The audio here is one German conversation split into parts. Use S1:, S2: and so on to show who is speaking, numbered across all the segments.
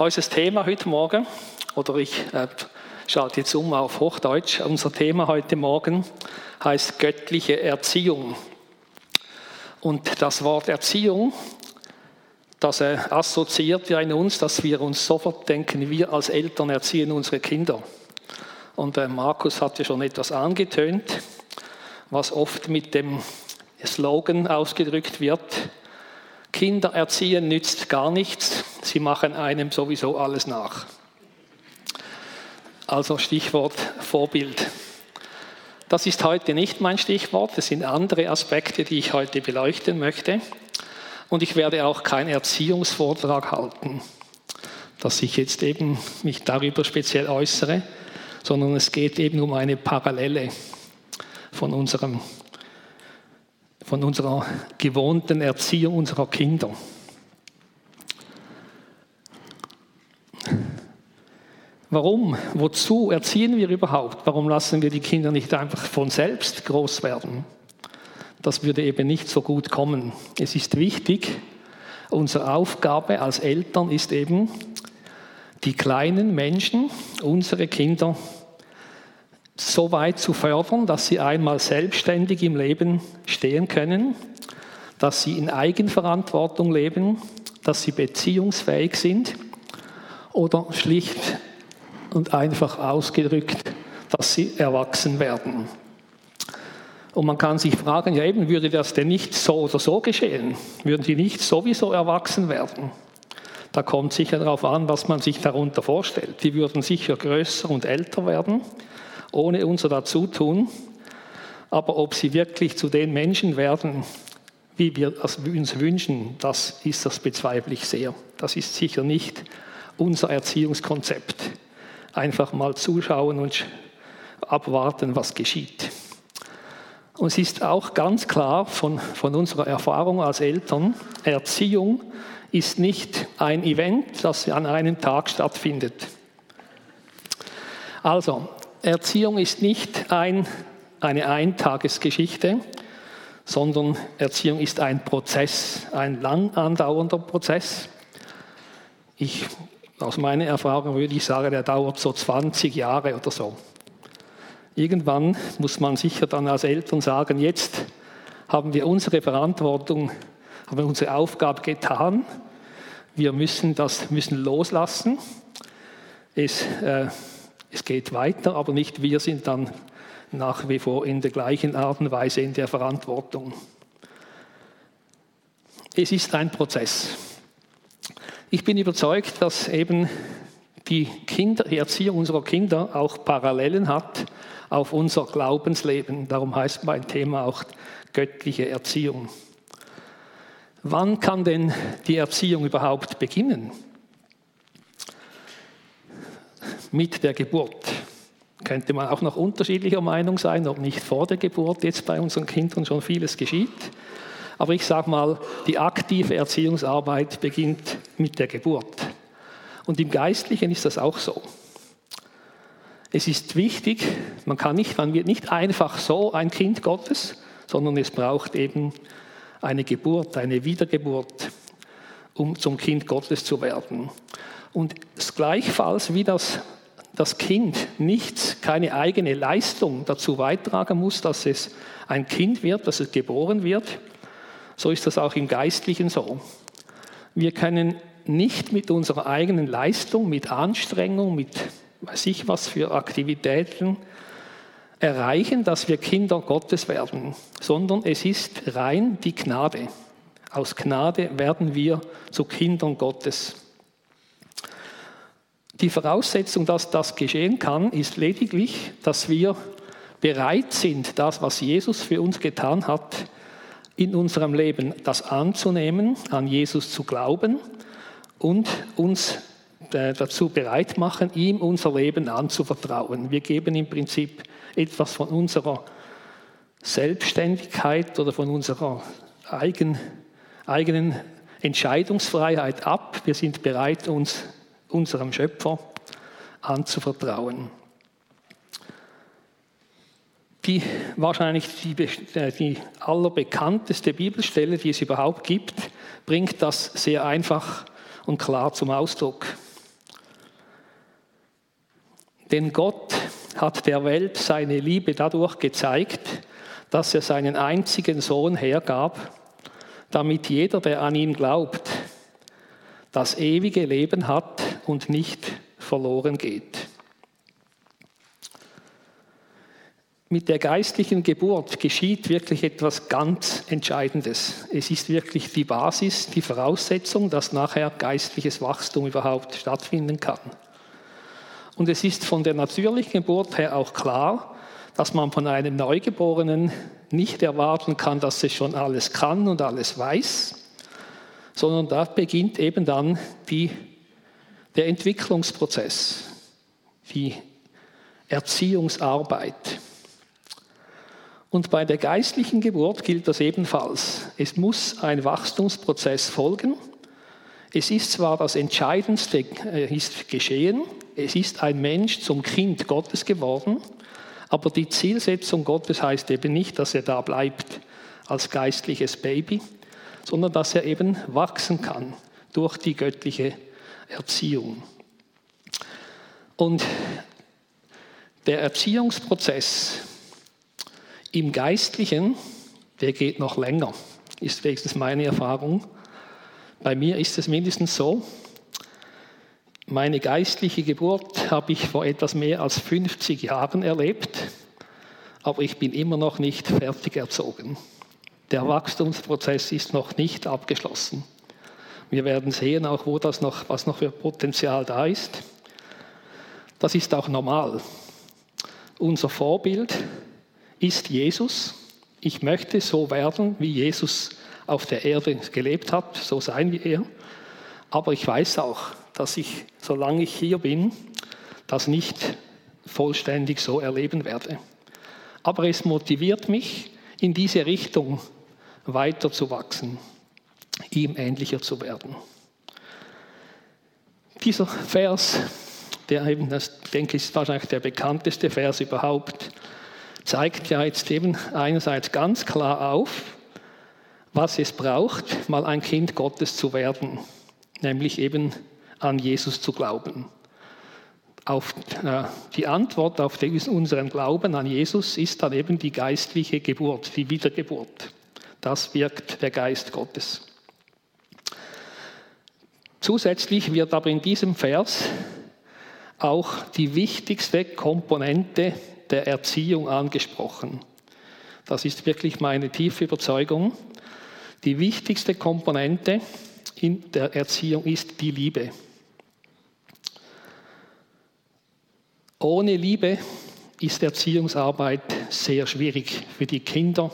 S1: Unser Thema heute Morgen, oder ich äh, schalte jetzt um auf Hochdeutsch, unser Thema heute Morgen heißt göttliche Erziehung. Und das Wort Erziehung, das äh, assoziiert ja in uns, dass wir uns sofort denken, wir als Eltern erziehen unsere Kinder. Und äh, Markus hat ja schon etwas angetönt, was oft mit dem Slogan ausgedrückt wird, Kinder erziehen nützt gar nichts, sie machen einem sowieso alles nach. Also Stichwort Vorbild. Das ist heute nicht mein Stichwort, es sind andere Aspekte, die ich heute beleuchten möchte. Und ich werde auch keinen Erziehungsvortrag halten, dass ich jetzt eben mich darüber speziell äußere, sondern es geht eben um eine Parallele von, unserem, von unserer gewohnten Erziehung unserer Kinder. Warum? Wozu erziehen wir überhaupt? Warum lassen wir die Kinder nicht einfach von selbst groß werden? Das würde eben nicht so gut kommen. Es ist wichtig, unsere Aufgabe als Eltern ist eben, die kleinen Menschen, unsere Kinder, so weit zu fördern, dass sie einmal selbstständig im Leben stehen können, dass sie in Eigenverantwortung leben, dass sie beziehungsfähig sind oder schlicht und einfach ausgedrückt, dass sie erwachsen werden. Und man kann sich fragen, ja eben, würde das denn nicht so oder so geschehen? Würden sie nicht sowieso erwachsen werden? Da kommt sicher darauf an, was man sich darunter vorstellt. Die würden sicher größer und älter werden, ohne unser Dazutun. Aber ob sie wirklich zu den Menschen werden, wie wir es uns wünschen, das ist das bezweifle ich sehr. Das ist sicher nicht unser Erziehungskonzept einfach mal zuschauen und abwarten, was geschieht. Und es ist auch ganz klar von, von unserer Erfahrung als Eltern, Erziehung ist nicht ein Event, das an einem Tag stattfindet. Also, Erziehung ist nicht ein, eine Eintagesgeschichte, sondern Erziehung ist ein Prozess, ein lang andauernder Prozess. Ich aus meiner Erfahrung würde ich sagen, der dauert so 20 Jahre oder so. Irgendwann muss man sicher dann als Eltern sagen, jetzt haben wir unsere Verantwortung, haben wir unsere Aufgabe getan. Wir müssen das müssen loslassen. Es, äh, es geht weiter, aber nicht wir sind dann nach wie vor in der gleichen Art und Weise in der Verantwortung. Es ist ein Prozess. Ich bin überzeugt, dass eben die, Kinder, die Erziehung unserer Kinder auch Parallelen hat auf unser Glaubensleben. Darum heißt mein Thema auch göttliche Erziehung. Wann kann denn die Erziehung überhaupt beginnen? Mit der Geburt. Könnte man auch noch unterschiedlicher Meinung sein, ob nicht vor der Geburt jetzt bei unseren Kindern schon vieles geschieht. Aber ich sage mal, die aktive Erziehungsarbeit beginnt mit der Geburt. Und im Geistlichen ist das auch so. Es ist wichtig, man kann nicht, man wird nicht einfach so ein Kind Gottes, sondern es braucht eben eine Geburt, eine Wiedergeburt, um zum Kind Gottes zu werden. Und gleichfalls wie das, das Kind nichts, keine eigene Leistung dazu beitragen muss, dass es ein Kind wird, dass es geboren wird, so ist das auch im Geistlichen so. Wir können nicht mit unserer eigenen Leistung, mit Anstrengung, mit weiß ich was für Aktivitäten erreichen, dass wir Kinder Gottes werden, sondern es ist rein die Gnade. Aus Gnade werden wir zu Kindern Gottes. Die Voraussetzung, dass das geschehen kann, ist lediglich, dass wir bereit sind, das, was Jesus für uns getan hat, in unserem Leben das anzunehmen, an Jesus zu glauben und uns äh, dazu bereit machen, ihm unser Leben anzuvertrauen. Wir geben im Prinzip etwas von unserer Selbstständigkeit oder von unserer eigen, eigenen Entscheidungsfreiheit ab. Wir sind bereit, uns unserem Schöpfer anzuvertrauen die wahrscheinlich die, äh, die allerbekannteste Bibelstelle, die es überhaupt gibt, bringt das sehr einfach und klar zum Ausdruck. Denn Gott hat der Welt seine Liebe dadurch gezeigt, dass er seinen einzigen Sohn hergab, damit jeder, der an ihn glaubt, das ewige Leben hat und nicht verloren geht. Mit der geistlichen Geburt geschieht wirklich etwas ganz Entscheidendes. Es ist wirklich die Basis, die Voraussetzung, dass nachher geistliches Wachstum überhaupt stattfinden kann. Und es ist von der natürlichen Geburt her auch klar, dass man von einem Neugeborenen nicht erwarten kann, dass es schon alles kann und alles weiß, sondern da beginnt eben dann die, der Entwicklungsprozess, die Erziehungsarbeit. Und bei der geistlichen Geburt gilt das ebenfalls. Es muss ein Wachstumsprozess folgen. Es ist zwar das Entscheidendste äh, ist geschehen, es ist ein Mensch zum Kind Gottes geworden, aber die Zielsetzung Gottes heißt eben nicht, dass er da bleibt als geistliches Baby, sondern dass er eben wachsen kann durch die göttliche Erziehung. Und der Erziehungsprozess im Geistlichen, der geht noch länger, ist wenigstens meine Erfahrung. Bei mir ist es mindestens so, meine geistliche Geburt habe ich vor etwas mehr als 50 Jahren erlebt, aber ich bin immer noch nicht fertig erzogen. Der Wachstumsprozess ist noch nicht abgeschlossen. Wir werden sehen, auch wo das noch, was noch für Potenzial da ist. Das ist auch normal. Unser Vorbild ist Jesus. Ich möchte so werden, wie Jesus auf der Erde gelebt hat, so sein wie er. Aber ich weiß auch, dass ich, solange ich hier bin, das nicht vollständig so erleben werde. Aber es motiviert mich, in diese Richtung weiter zu wachsen, ihm ähnlicher zu werden. Dieser Vers, der eben, das denke ich, ist wahrscheinlich der bekannteste Vers überhaupt, zeigt ja jetzt eben einerseits ganz klar auf, was es braucht, mal ein Kind Gottes zu werden, nämlich eben an Jesus zu glauben. Auf, äh, die Antwort auf unseren Glauben an Jesus ist dann eben die geistliche Geburt, die Wiedergeburt. Das wirkt der Geist Gottes. Zusätzlich wird aber in diesem Vers auch die wichtigste Komponente der Erziehung angesprochen. Das ist wirklich meine tiefe Überzeugung. Die wichtigste Komponente in der Erziehung ist die Liebe. Ohne Liebe ist Erziehungsarbeit sehr schwierig für die Kinder,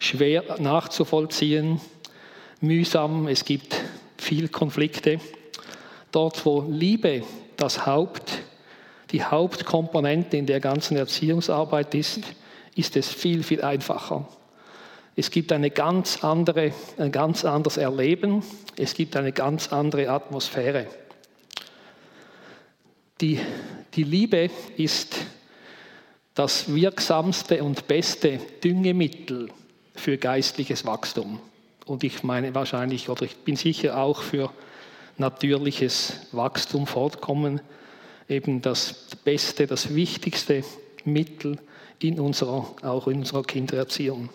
S1: schwer nachzuvollziehen, mühsam, es gibt viel Konflikte. Dort, wo Liebe das Haupt, die Hauptkomponente in der ganzen Erziehungsarbeit ist, ist es viel, viel einfacher. Es gibt eine ganz andere, ein ganz anderes Erleben, es gibt eine ganz andere Atmosphäre. Die die Liebe ist das wirksamste und beste Düngemittel für geistliches Wachstum. Und ich meine wahrscheinlich, oder ich bin sicher auch für natürliches Wachstum fortkommen, eben das beste, das wichtigste Mittel in unserer, auch in unserer Kindererziehung.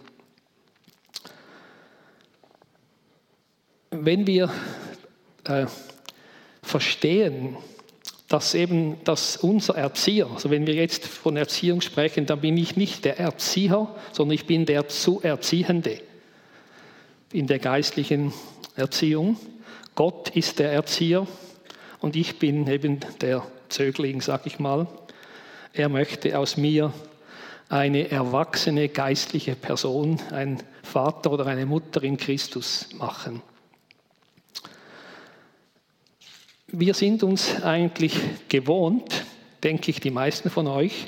S1: Wenn wir äh, verstehen, dass eben dass unser Erzieher, also wenn wir jetzt von Erziehung sprechen, dann bin ich nicht der Erzieher, sondern ich bin der zu Erziehende in der geistlichen Erziehung. Gott ist der Erzieher und ich bin eben der Zögling, sag ich mal. Er möchte aus mir eine erwachsene geistliche Person, ein Vater oder eine Mutter in Christus machen. Wir sind uns eigentlich gewohnt, denke ich, die meisten von euch,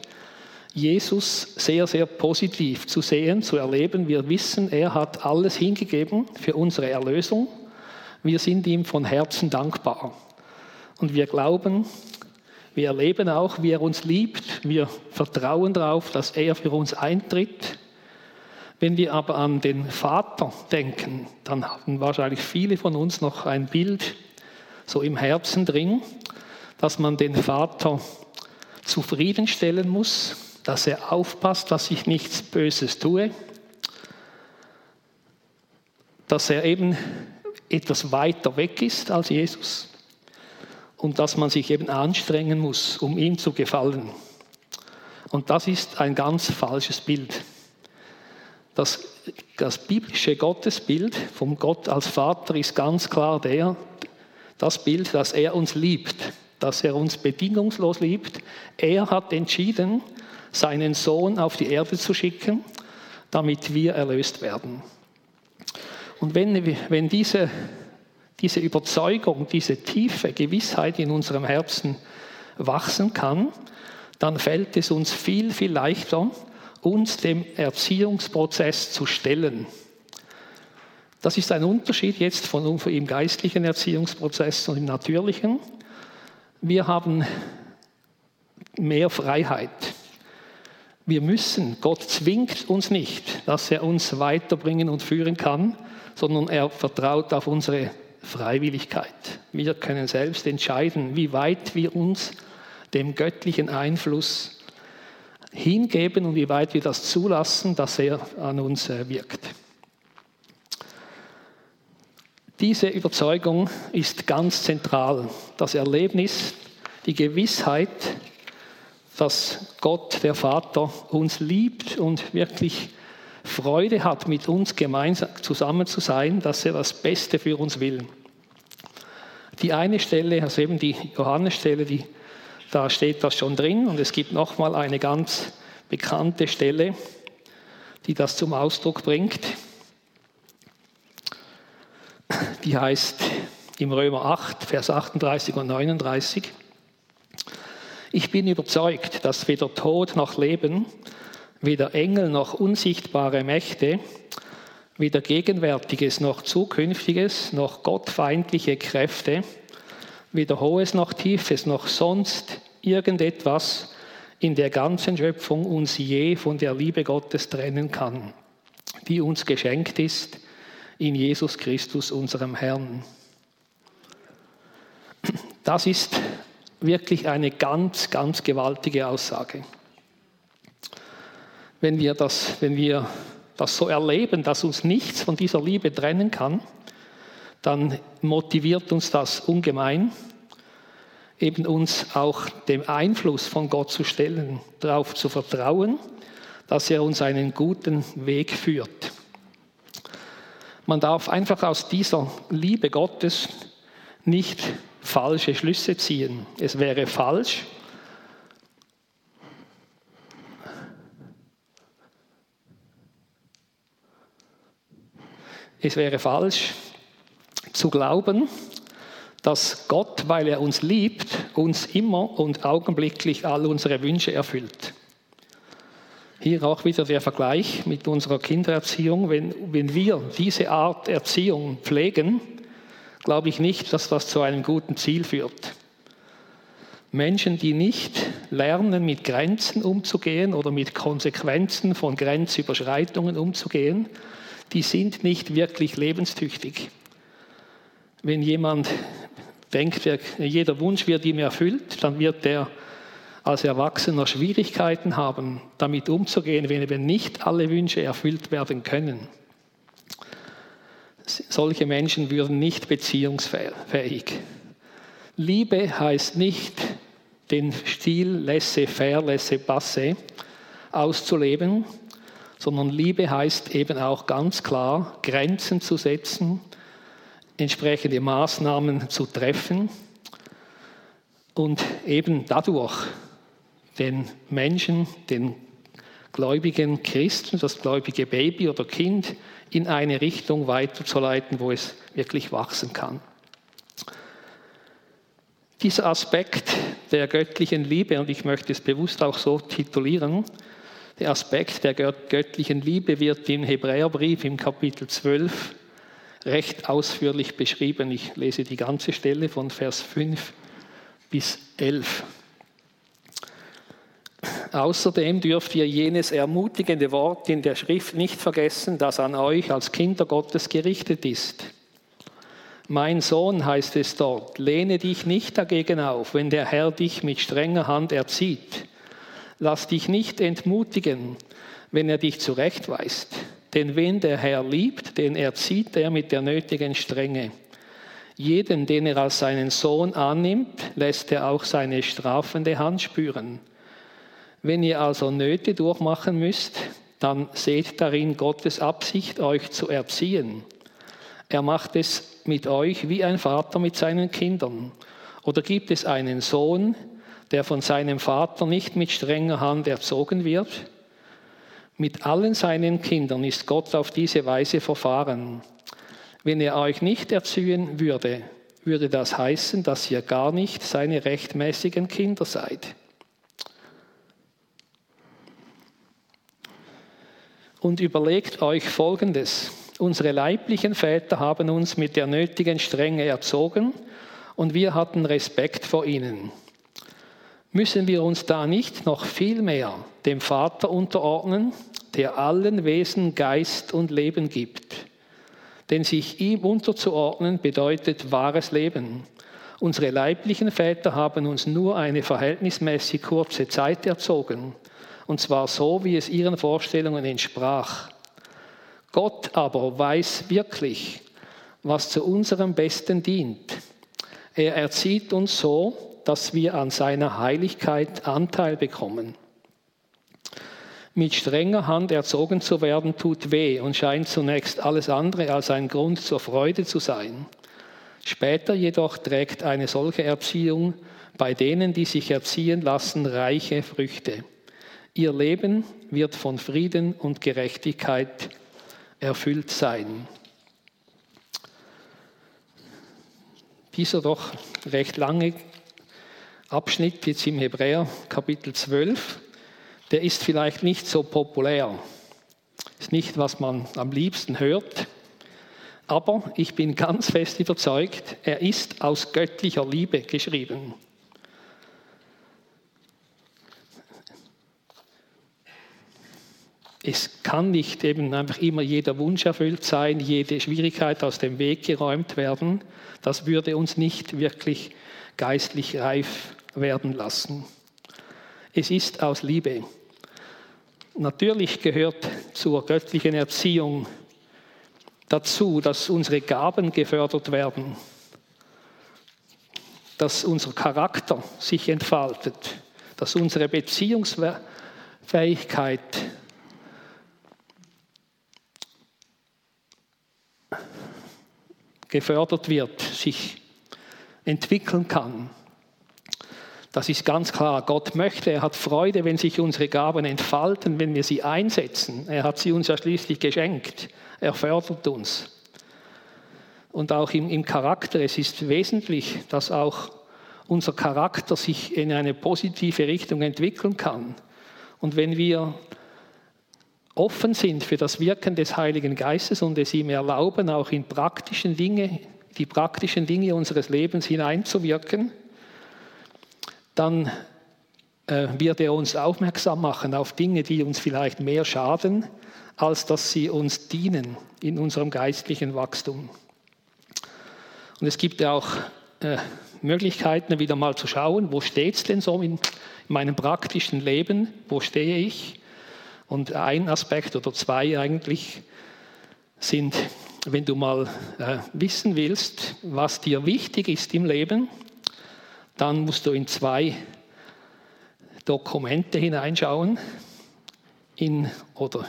S1: Jesus sehr, sehr positiv zu sehen, zu erleben. Wir wissen, er hat alles hingegeben für unsere Erlösung. Wir sind ihm von Herzen dankbar. Und wir glauben, wir erleben auch, wie er uns liebt. Wir vertrauen darauf, dass er für uns eintritt. Wenn wir aber an den Vater denken, dann haben wahrscheinlich viele von uns noch ein Bild so im Herzen drin, dass man den Vater zufriedenstellen muss, dass er aufpasst, dass ich nichts Böses tue, dass er eben etwas weiter weg ist als Jesus und dass man sich eben anstrengen muss, um ihm zu gefallen. Und das ist ein ganz falsches Bild. Das, das biblische Gottesbild vom Gott als Vater ist ganz klar der, das Bild, dass er uns liebt, dass er uns bedingungslos liebt. Er hat entschieden, seinen Sohn auf die Erde zu schicken, damit wir erlöst werden. Und wenn, wenn diese, diese Überzeugung, diese tiefe Gewissheit in unserem Herzen wachsen kann, dann fällt es uns viel, viel leichter, uns dem Erziehungsprozess zu stellen. Das ist ein Unterschied jetzt von im geistlichen Erziehungsprozess und im natürlichen. Wir haben mehr Freiheit. Wir müssen, Gott zwingt uns nicht, dass er uns weiterbringen und führen kann, sondern er vertraut auf unsere Freiwilligkeit. Wir können selbst entscheiden, wie weit wir uns dem göttlichen Einfluss hingeben und wie weit wir das zulassen, dass er an uns äh, wirkt. Diese Überzeugung ist ganz zentral. Das Erlebnis, die Gewissheit, dass Gott, der Vater, uns liebt und wirklich Freude hat, mit uns gemeinsam zusammen zu sein, dass er das Beste für uns will. Die eine Stelle, also eben die Johannesstelle, die, da steht das schon drin und es gibt nochmal eine ganz bekannte Stelle, die das zum Ausdruck bringt. Die heißt im Römer 8, Vers 38 und 39. Ich bin überzeugt, dass weder Tod noch Leben, weder Engel noch unsichtbare Mächte, weder Gegenwärtiges noch Zukünftiges, noch gottfeindliche Kräfte, weder Hohes noch Tiefes, noch sonst irgendetwas in der ganzen Schöpfung uns je von der Liebe Gottes trennen kann, die uns geschenkt ist in Jesus Christus, unserem Herrn. Das ist wirklich eine ganz, ganz gewaltige Aussage wenn wir das, wenn wir das so erleben, dass uns nichts von dieser Liebe trennen kann, dann motiviert uns das ungemein, eben uns auch dem Einfluss von Gott zu stellen, darauf zu vertrauen, dass er uns einen guten Weg führt. Man darf einfach aus dieser Liebe Gottes nicht falsche Schlüsse ziehen. Es wäre falsch, Es wäre falsch zu glauben, dass Gott, weil er uns liebt, uns immer und augenblicklich all unsere Wünsche erfüllt. Hier auch wieder der Vergleich mit unserer Kindererziehung. Wenn, wenn wir diese Art Erziehung pflegen, glaube ich nicht, dass das zu einem guten Ziel führt. Menschen, die nicht lernen, mit Grenzen umzugehen oder mit Konsequenzen von Grenzüberschreitungen umzugehen, die sind nicht wirklich lebenstüchtig. Wenn jemand denkt, jeder Wunsch wird ihm erfüllt, dann wird er als Erwachsener Schwierigkeiten haben, damit umzugehen, wenn eben nicht alle Wünsche erfüllt werden können. Solche Menschen würden nicht beziehungsfähig. Liebe heißt nicht, den Stil laissez-faire, laissez-passer auszuleben, sondern Liebe heißt eben auch ganz klar, Grenzen zu setzen, entsprechende Maßnahmen zu treffen und eben dadurch den Menschen, den gläubigen Christen, das gläubige Baby oder Kind in eine Richtung weiterzuleiten, wo es wirklich wachsen kann. Dieser Aspekt der göttlichen Liebe, und ich möchte es bewusst auch so titulieren, der Aspekt der göttlichen Liebe wird im Hebräerbrief im Kapitel 12 recht ausführlich beschrieben. Ich lese die ganze Stelle von Vers 5 bis 11. Außerdem dürft ihr jenes ermutigende Wort in der Schrift nicht vergessen, das an euch als Kinder Gottes gerichtet ist. Mein Sohn heißt es dort, lehne dich nicht dagegen auf, wenn der Herr dich mit strenger Hand erzieht. Lass dich nicht entmutigen, wenn er dich zurechtweist. Denn wen der Herr liebt, den erzieht er mit der nötigen Strenge. Jeden, den er als seinen Sohn annimmt, lässt er auch seine strafende Hand spüren. Wenn ihr also Nöte durchmachen müsst, dann seht darin Gottes Absicht, euch zu erziehen. Er macht es mit euch wie ein Vater mit seinen Kindern. Oder gibt es einen Sohn, der von seinem Vater nicht mit strenger Hand erzogen wird? Mit allen seinen Kindern ist Gott auf diese Weise verfahren. Wenn er euch nicht erziehen würde, würde das heißen, dass ihr gar nicht seine rechtmäßigen Kinder seid. Und überlegt euch Folgendes. Unsere leiblichen Väter haben uns mit der nötigen Strenge erzogen und wir hatten Respekt vor ihnen. Müssen wir uns da nicht noch viel mehr dem Vater unterordnen, der allen Wesen Geist und Leben gibt? Denn sich ihm unterzuordnen bedeutet wahres Leben. Unsere leiblichen Väter haben uns nur eine verhältnismäßig kurze Zeit erzogen, und zwar so, wie es ihren Vorstellungen entsprach. Gott aber weiß wirklich, was zu unserem Besten dient. Er erzieht uns so, dass wir an seiner Heiligkeit Anteil bekommen. Mit strenger Hand erzogen zu werden tut weh und scheint zunächst alles andere als ein Grund zur Freude zu sein. Später jedoch trägt eine solche Erziehung bei denen, die sich erziehen lassen, reiche Früchte. Ihr Leben wird von Frieden und Gerechtigkeit erfüllt sein. Dieser doch recht lange Abschnitt jetzt im Hebräer Kapitel 12, der ist vielleicht nicht so populär, ist nicht, was man am liebsten hört, aber ich bin ganz fest überzeugt, er ist aus göttlicher Liebe geschrieben. es kann nicht eben einfach immer jeder Wunsch erfüllt sein, jede Schwierigkeit aus dem Weg geräumt werden. Das würde uns nicht wirklich geistlich reif werden lassen. Es ist aus Liebe. Natürlich gehört zur göttlichen Erziehung dazu, dass unsere Gaben gefördert werden, dass unser Charakter sich entfaltet, dass unsere Beziehungsfähigkeit gefördert wird, sich entwickeln kann. Das ist ganz klar. Gott möchte, er hat Freude, wenn sich unsere Gaben entfalten, wenn wir sie einsetzen. Er hat sie uns ja schließlich geschenkt. Er fördert uns. Und auch im, im Charakter, es ist wesentlich, dass auch unser Charakter sich in eine positive Richtung entwickeln kann. Und wenn wir offen sind für das Wirken des Heiligen Geistes und es ihm erlauben, auch in praktischen Dinge, die praktischen Dinge unseres Lebens hineinzuwirken, dann äh, wird er uns aufmerksam machen auf Dinge, die uns vielleicht mehr schaden, als dass sie uns dienen in unserem geistlichen Wachstum. Und es gibt ja auch äh, Möglichkeiten, wieder mal zu schauen, wo steht es denn so in meinem praktischen Leben, wo stehe ich? Und ein Aspekt oder zwei eigentlich sind, wenn du mal äh, wissen willst, was dir wichtig ist im Leben, dann musst du in zwei Dokumente hineinschauen, in, oder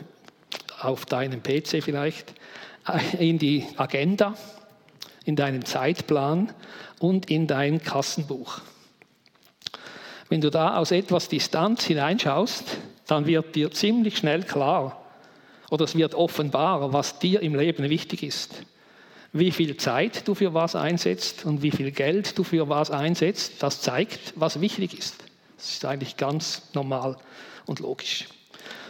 S1: auf deinem PC vielleicht, äh, in die Agenda, in deinen Zeitplan und in dein Kassenbuch. Wenn du da aus etwas Distanz hineinschaust, dann wird dir ziemlich schnell klar oder es wird offenbar, was dir im Leben wichtig ist. Wie viel Zeit du für was einsetzt und wie viel Geld du für was einsetzt, das zeigt, was wichtig ist. Das ist eigentlich ganz normal und logisch.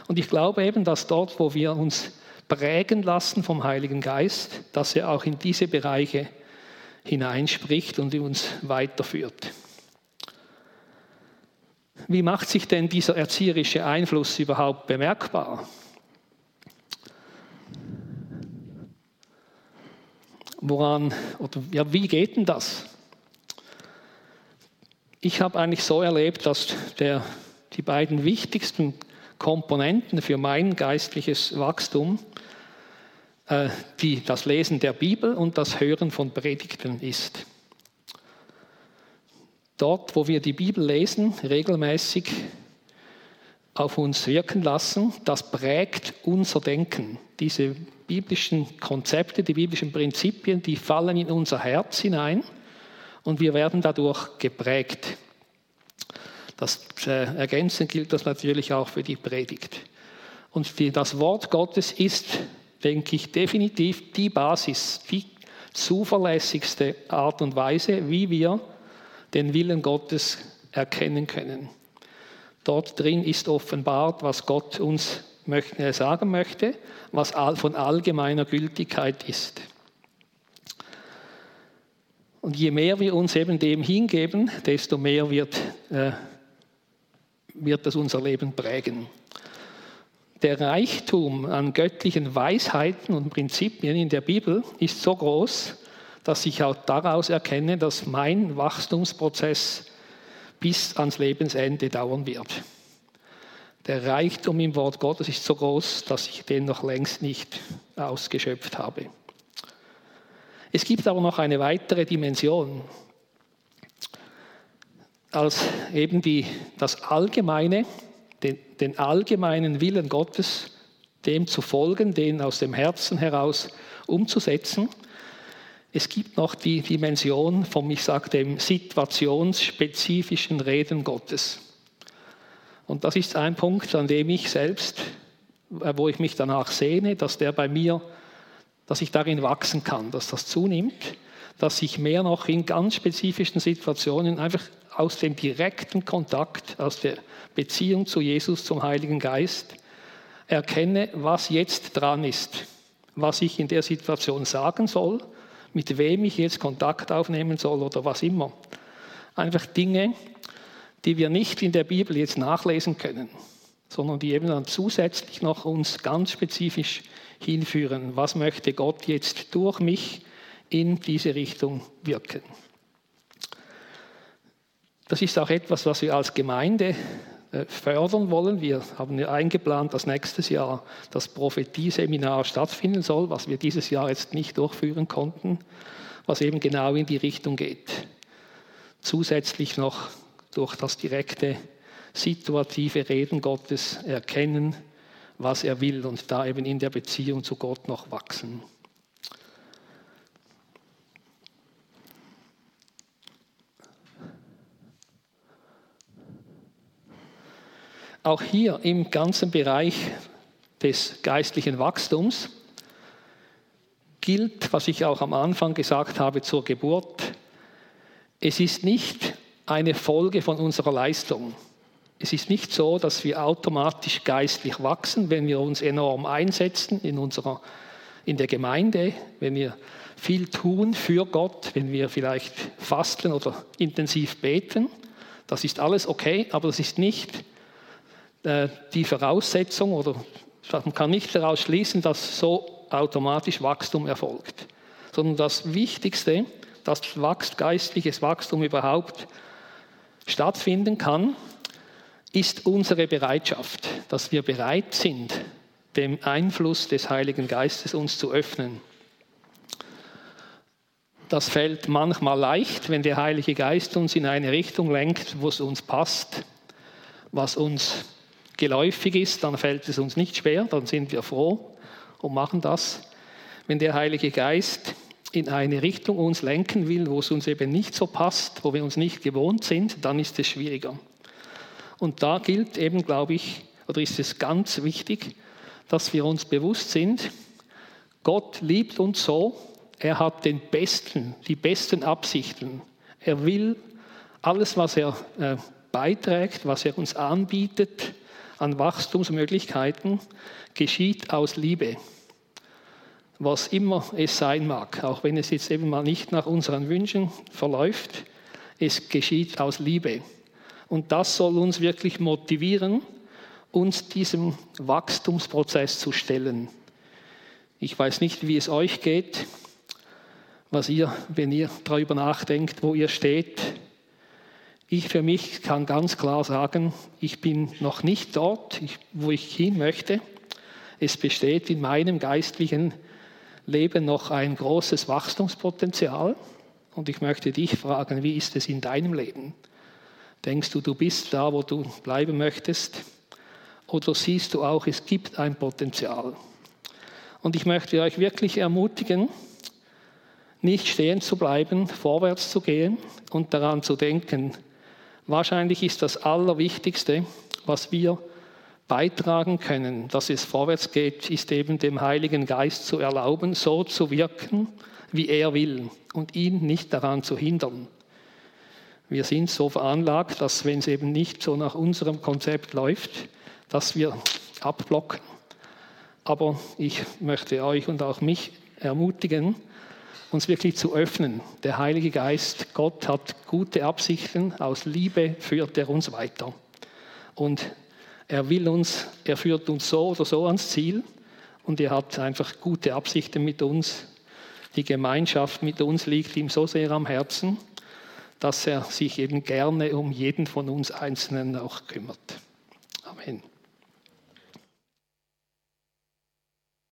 S1: Und ich glaube eben, dass dort, wo wir uns prägen lassen vom Heiligen Geist, dass er auch in diese Bereiche hineinspricht und uns weiterführt. Wie macht sich denn dieser erzieherische Einfluss überhaupt bemerkbar? Woran oder ja, wie geht denn das? Ich habe eigentlich so erlebt, dass der, die beiden wichtigsten Komponenten für mein geistliches Wachstum äh, die, das Lesen der Bibel und das Hören von Predigten ist. Dort, wo wir die Bibel lesen, regelmäßig auf uns wirken lassen, das prägt unser Denken. Diese biblischen Konzepte, die biblischen Prinzipien, die fallen in unser Herz hinein und wir werden dadurch geprägt. Das äh, ergänzend gilt das natürlich auch für die Predigt. Und die, das Wort Gottes ist, denke ich, definitiv die Basis, die zuverlässigste Art und Weise, wie wir den Willen Gottes erkennen können. Dort drin ist offenbart, was Gott uns möchte, sagen möchte, was von allgemeiner Gültigkeit ist. Und je mehr wir uns eben dem hingeben, desto mehr wird, äh, wird das unser Leben prägen. Der Reichtum an göttlichen Weisheiten und Prinzipien in der Bibel ist so groß, dass ich auch daraus erkenne, dass mein Wachstumsprozess bis ans Lebensende dauern wird. Der Reichtum im Wort Gottes ist so groß, dass ich den noch längst nicht ausgeschöpft habe. Es gibt aber noch eine weitere Dimension. Als eben die, das Allgemeine, den, den allgemeinen Willen Gottes, dem zu folgen, den aus dem Herzen heraus umzusetzen. Es gibt noch die Dimension vom, ich sage dem, situationsspezifischen Reden Gottes. Und das ist ein Punkt, an dem ich selbst, äh, wo ich mich danach sehne, dass der bei mir dass ich darin wachsen kann, dass das zunimmt, dass ich mehr noch in ganz spezifischen Situationen einfach aus dem direkten Kontakt, aus der Beziehung zu Jesus, zum Heiligen Geist, erkenne, was jetzt dran ist, was ich in der Situation sagen soll, mit wem ich jetzt Kontakt aufnehmen soll oder was immer. Einfach Dinge, die wir nicht in der Bibel jetzt nachlesen können, sondern die eben dann zusätzlich noch uns ganz spezifisch hinführen. Was möchte Gott jetzt durch mich in diese Richtung wirken? Das ist auch etwas, was wir als Gemeinde fördern wollen. Wir haben eingeplant, dass nächstes Jahr das Prophetieseminar stattfinden soll, was wir dieses Jahr jetzt nicht durchführen konnten, was eben genau in die Richtung geht. Zusätzlich noch durch das direkte situative Reden Gottes erkennen, was er will und da eben in der Beziehung zu Gott noch wachsen. Auch hier im ganzen Bereich des geistlichen Wachstums gilt, was ich auch am Anfang gesagt habe zur Geburt, es ist nicht eine Folge von unserer Leistung. Es ist nicht so, dass wir automatisch geistlich wachsen, wenn wir uns enorm einsetzen in, unserer, in der Gemeinde, wenn wir viel tun für Gott, wenn wir vielleicht fasten oder intensiv beten. Das ist alles okay, aber das ist nicht die Voraussetzung oder man kann nicht daraus schließen, dass so automatisch Wachstum erfolgt, sondern das Wichtigste, dass geistliches Wachstum überhaupt stattfinden kann, ist unsere Bereitschaft, dass wir bereit sind, dem Einfluss des Heiligen Geistes uns zu öffnen. Das fällt manchmal leicht, wenn der Heilige Geist uns in eine Richtung lenkt, wo es uns passt, was uns geläufig ist, dann fällt es uns nicht schwer, dann sind wir froh und machen das. Wenn der Heilige Geist in eine Richtung uns lenken will, wo es uns eben nicht so passt, wo wir uns nicht gewohnt sind, dann ist es schwieriger. Und da gilt eben, glaube ich, oder ist es ganz wichtig, dass wir uns bewusst sind, Gott liebt uns so, er hat den besten, die besten Absichten. Er will alles, was er äh, beiträgt, was er uns anbietet an Wachstumsmöglichkeiten, geschieht aus Liebe. Was immer es sein mag, auch wenn es jetzt eben mal nicht nach unseren Wünschen verläuft, es geschieht aus Liebe. Und das soll uns wirklich motivieren, uns diesem Wachstumsprozess zu stellen. Ich weiß nicht, wie es euch geht. was ihr, wenn ihr darüber nachdenkt, wo ihr steht. Ich für mich kann ganz klar sagen, ich bin noch nicht dort, wo ich hin möchte. Es besteht in meinem geistlichen Leben noch ein großes Wachstumspotenzial. Und ich möchte dich fragen, wie ist es in deinem Leben? Denkst du, du bist da, wo du bleiben möchtest? Oder siehst du auch, es gibt ein Potenzial? Und ich möchte euch wirklich ermutigen, nicht stehen zu bleiben, vorwärts zu gehen und daran zu denken. Wahrscheinlich ist das Allerwichtigste, was wir beitragen können, dass es vorwärts geht, ist eben dem Heiligen Geist zu erlauben, so zu wirken, wie er will und ihn nicht daran zu hindern. Wir sind so veranlagt, dass wenn es eben nicht so nach unserem Konzept läuft, dass wir abblocken. Aber ich möchte euch und auch mich ermutigen, uns wirklich zu öffnen. Der Heilige Geist, Gott hat gute Absichten, aus Liebe führt er uns weiter. Und er will uns, er führt uns so oder so ans Ziel und er hat einfach gute Absichten mit uns. Die Gemeinschaft mit uns liegt ihm so sehr am Herzen, dass er sich eben gerne um jeden von uns Einzelnen auch kümmert.